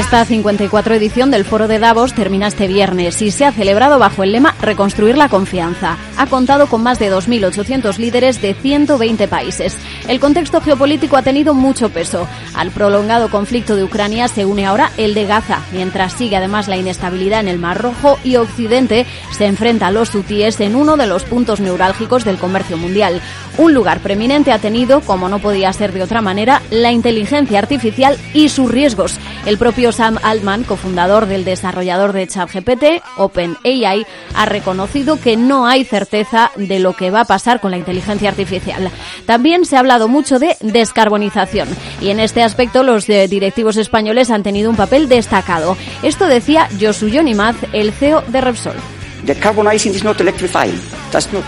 Esta 54 edición del Foro de Davos termina este viernes y se ha celebrado bajo el lema Reconstruir la confianza. Ha contado con más de 2.800 líderes de 120 países. El contexto geopolítico ha tenido mucho peso. Al prolongado conflicto de Ucrania se une ahora el de Gaza, mientras sigue además la inestabilidad en el Mar Rojo y Occidente se enfrenta a los hutíes en uno de los puntos neurálgicos del comercio mundial. Un lugar preeminente ha tenido, como no podía ser de otra manera, la inteligencia artificial y sus riesgos. El propio Sam Altman, cofundador del desarrollador de ChatGPT, OpenAI, ha reconocido que no hay certeza de lo que va a pasar con la inteligencia artificial. También se ha hablado mucho de descarbonización y en este aspecto los eh, directivos españoles han tenido un papel destacado. Esto decía Josu Yonimaz, el CEO de Repsol. Decarbonizing is not electrifying. That's not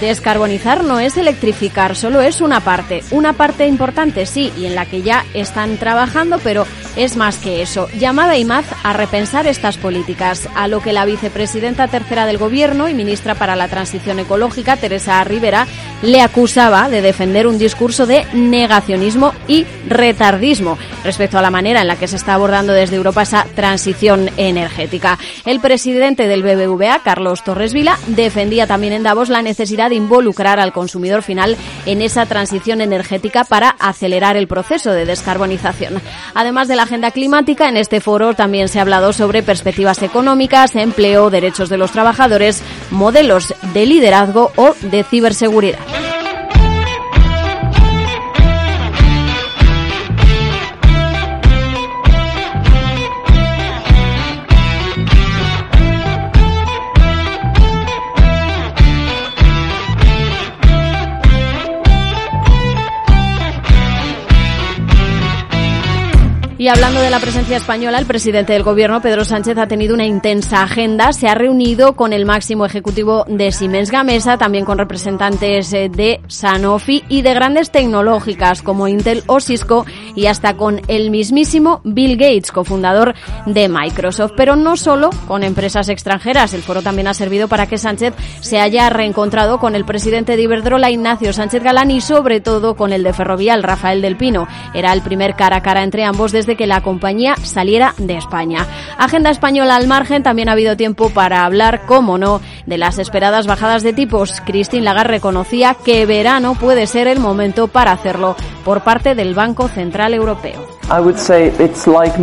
Descarbonizar no es electrificar, solo es una parte. Una parte importante, sí, y en la que ya están trabajando, pero es más que eso. Llamada IMAZ a repensar estas políticas, a lo que la vicepresidenta tercera del Gobierno y ministra para la Transición Ecológica, Teresa Rivera, le acusaba de defender un discurso de negacionismo y retardismo respecto a la manera en la que se está abordando desde Europa esa transición energética. El presidente del BBVA, Carlos Torres Vila, defendía también en Davos la necesidad de involucrar al consumidor final en esa transición energética para acelerar el proceso de descarbonización. Además de la agenda climática, en este foro también se ha hablado sobre perspectivas económicas, empleo, derechos de los trabajadores, modelos de liderazgo o de ciberseguridad. Y hablando de la presencia española, el presidente del gobierno, Pedro Sánchez, ha tenido una intensa agenda. Se ha reunido con el máximo ejecutivo de Siemens Gamesa, también con representantes eh, de Sanofi y de grandes tecnológicas como Intel o Cisco y hasta con el mismísimo Bill Gates, cofundador de Microsoft. Pero no solo con empresas extranjeras. El foro también ha servido para que Sánchez se haya reencontrado con el presidente de Iberdrola, Ignacio Sánchez Galán, y sobre todo con el de Ferrovial, Rafael del Pino. Era el primer cara a cara entre ambos desde que la compañía saliera de España. Agenda española al margen, también ha habido tiempo para hablar, como no, de las esperadas bajadas de tipos. Christine Lagarde reconocía que verano puede ser el momento para hacerlo por parte del Banco Central Europeo.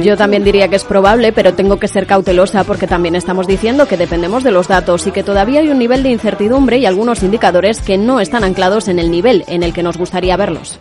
Yo también diría que es probable, pero tengo que ser cautelosa porque también estamos diciendo que dependemos de los datos y que todavía hay un nivel de incertidumbre y algunos indicadores que no están anclados en el nivel en el que nos gustaría verlos.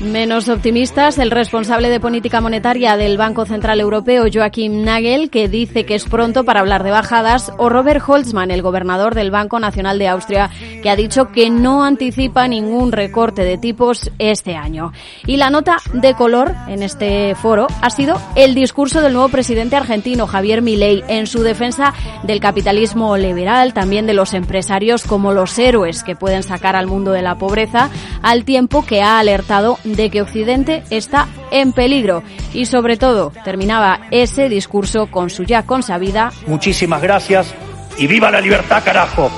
Menos optimistas, el responsable de política monetaria del Banco Central Europeo, Joachim Nagel, que dice que es pronto para hablar de bajadas, o Robert Holzmann, el gobernador del Banco Nacional de Austria, que ha dicho que no anticipa ningún recorte de tipos este año. Y la nota de color en este foro ha sido el discurso del nuevo presidente argentino, Javier Milei, en su defensa del capitalismo liberal, también de los empresarios como los héroes que pueden sacar al mundo de la pobreza al tiempo que ha alertado de que Occidente está en peligro. Y sobre todo, terminaba ese discurso con su ya consabida. Muchísimas gracias y viva la libertad, carajo.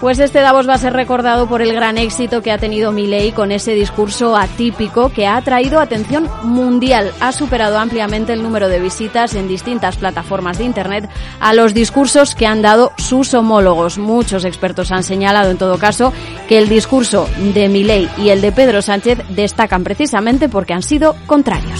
Pues este Davos va a ser recordado por el gran éxito que ha tenido Milei con ese discurso atípico que ha atraído atención mundial. Ha superado ampliamente el número de visitas en distintas plataformas de Internet a los discursos que han dado sus homólogos. Muchos expertos han señalado, en todo caso, que el discurso de Milei y el de Pedro Sánchez destacan precisamente porque han sido contrarios.